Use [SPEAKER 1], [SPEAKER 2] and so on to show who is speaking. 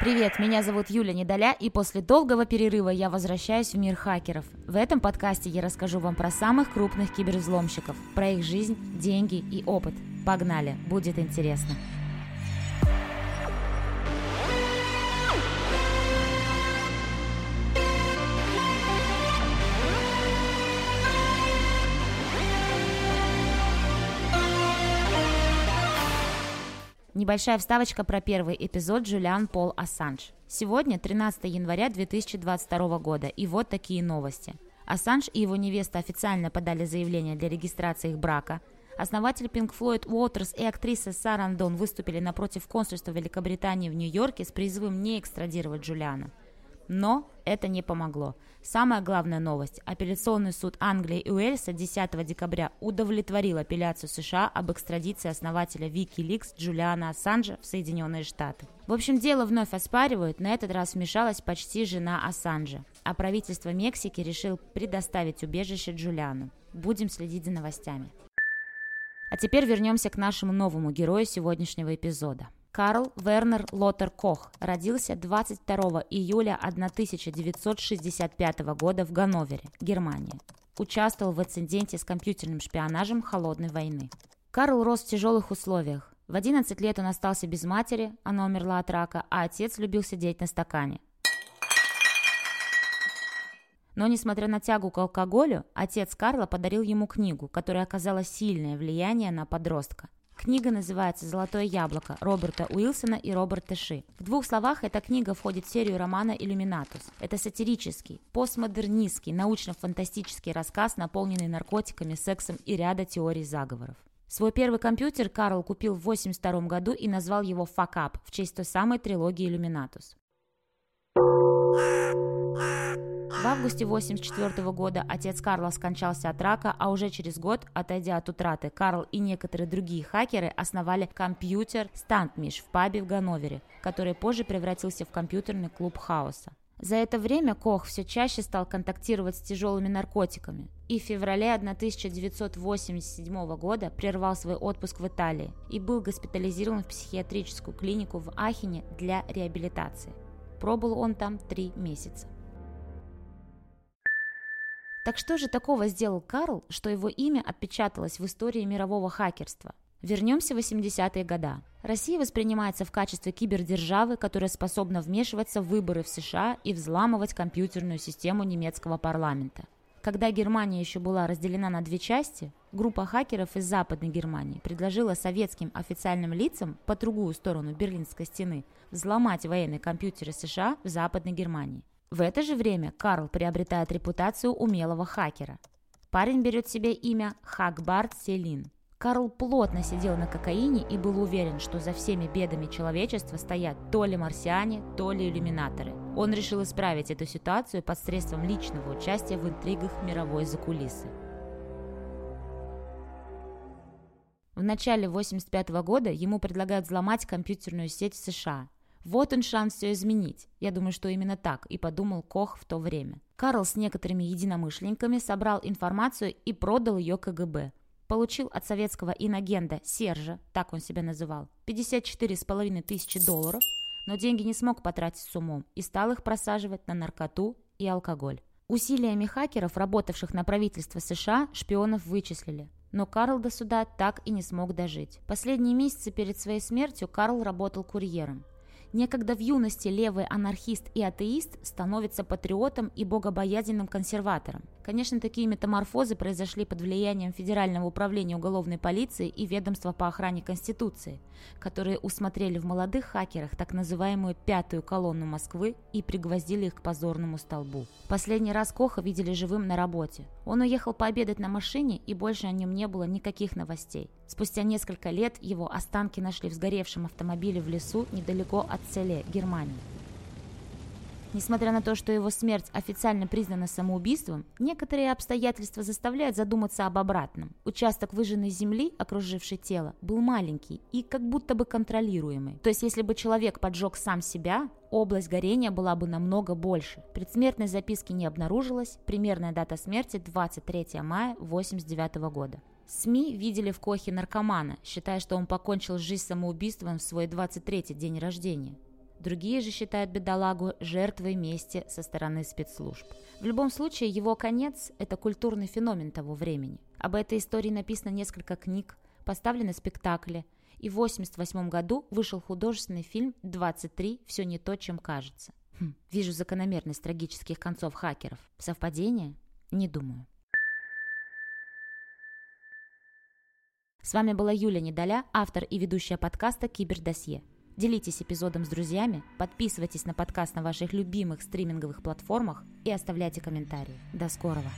[SPEAKER 1] Привет, меня зовут Юля Недоля, и после долгого перерыва я возвращаюсь в мир хакеров. В этом подкасте я расскажу вам про самых крупных кибервзломщиков, про их жизнь, деньги и опыт. Погнали, будет интересно. Небольшая вставочка про первый эпизод Джулиан Пол Ассанж. Сегодня 13 января 2022 года, и вот такие новости. Ассанж и его невеста официально подали заявление для регистрации их брака. Основатель Pink Floyd Уотерс и актриса Сара Андон выступили напротив консульства Великобритании в Нью-Йорке с призывом не экстрадировать Джулиана. Но это не помогло. Самая главная новость. Апелляционный суд Англии и Уэльса 10 декабря удовлетворил апелляцию США об экстрадиции основателя Wikileaks Джулиана Ассанжа в Соединенные Штаты. В общем, дело вновь оспаривают, на этот раз вмешалась почти жена Ассанжа. А правительство Мексики решил предоставить убежище Джулиану. Будем следить за новостями. А теперь вернемся к нашему новому герою сегодняшнего эпизода – Карл Вернер Лотер Кох родился 22 июля 1965 года в Ганновере, Германия. Участвовал в инциденте с компьютерным шпионажем Холодной войны. Карл рос в тяжелых условиях. В 11 лет он остался без матери, она умерла от рака, а отец любил сидеть на стакане. Но, несмотря на тягу к алкоголю, отец Карла подарил ему книгу, которая оказала сильное влияние на подростка – Книга называется «Золотое яблоко» Роберта Уилсона и Роберта Ши. В двух словах, эта книга входит в серию романа «Иллюминатус». Это сатирический, постмодернистский, научно-фантастический рассказ, наполненный наркотиками, сексом и ряда теорий заговоров. Свой первый компьютер Карл купил в 1982 году и назвал его «Fuck Up» в честь той самой трилогии «Иллюминатус». В августе 1984 года отец Карла скончался от рака, а уже через год, отойдя от утраты, Карл и некоторые другие хакеры основали компьютер Стантмиш в пабе в Ганновере, который позже превратился в компьютерный клуб хаоса. За это время Кох все чаще стал контактировать с тяжелыми наркотиками и в феврале 1987 года прервал свой отпуск в Италии и был госпитализирован в психиатрическую клинику в Ахене для реабилитации. Пробыл он там три месяца. Так что же такого сделал Карл, что его имя отпечаталось в истории мирового хакерства? Вернемся в 80-е годы. Россия воспринимается в качестве кибердержавы, которая способна вмешиваться в выборы в США и взламывать компьютерную систему немецкого парламента. Когда Германия еще была разделена на две части, группа хакеров из Западной Германии предложила советским официальным лицам по другую сторону Берлинской стены взломать военные компьютеры США в Западной Германии. В это же время Карл приобретает репутацию умелого хакера. Парень берет себе имя Хакбарт Селин. Карл плотно сидел на кокаине и был уверен, что за всеми бедами человечества стоят то ли марсиане, то ли иллюминаторы. Он решил исправить эту ситуацию посредством личного участия в интригах мировой закулисы. В начале 1985 года ему предлагают взломать компьютерную сеть в США – вот он шанс все изменить. Я думаю, что именно так и подумал Кох в то время. Карл с некоторыми единомышленниками собрал информацию и продал ее КГБ. Получил от советского инагента Сержа, так он себя называл, 54,5 тысячи долларов, но деньги не смог потратить с умом и стал их просаживать на наркоту и алкоголь. Усилиями хакеров, работавших на правительство США, шпионов вычислили. Но Карл до суда так и не смог дожить. Последние месяцы перед своей смертью Карл работал курьером. Некогда в юности левый анархист и атеист становится патриотом и богобоязненным консерватором. Конечно, такие метаморфозы произошли под влиянием Федерального управления уголовной полиции и ведомства по охране Конституции, которые усмотрели в молодых хакерах так называемую «пятую колонну Москвы» и пригвоздили их к позорному столбу. Последний раз Коха видели живым на работе. Он уехал пообедать на машине, и больше о нем не было никаких новостей. Спустя несколько лет его останки нашли в сгоревшем автомобиле в лесу недалеко от Целе, Германии. Несмотря на то, что его смерть официально признана самоубийством, некоторые обстоятельства заставляют задуматься об обратном. Участок выжженной земли, окруживший тело, был маленький и как будто бы контролируемый. То есть, если бы человек поджег сам себя, область горения была бы намного больше. Предсмертной записки не обнаружилось, примерная дата смерти 23 мая 1989 года. СМИ видели в Кохе наркомана, считая, что он покончил жизнь самоубийством в свой 23-й день рождения. Другие же считают бедолагу жертвой мести со стороны спецслужб. В любом случае, его конец – это культурный феномен того времени. Об этой истории написано несколько книг, поставлены спектакли, и в 1988 году вышел художественный фильм «23. Все не то, чем кажется». Хм, вижу закономерность трагических концов хакеров. Совпадение? Не думаю. С вами была Юля Недоля, автор и ведущая подкаста «Кибердосье». Делитесь эпизодом с друзьями, подписывайтесь на подкаст на ваших любимых стриминговых платформах и оставляйте комментарии. До скорого!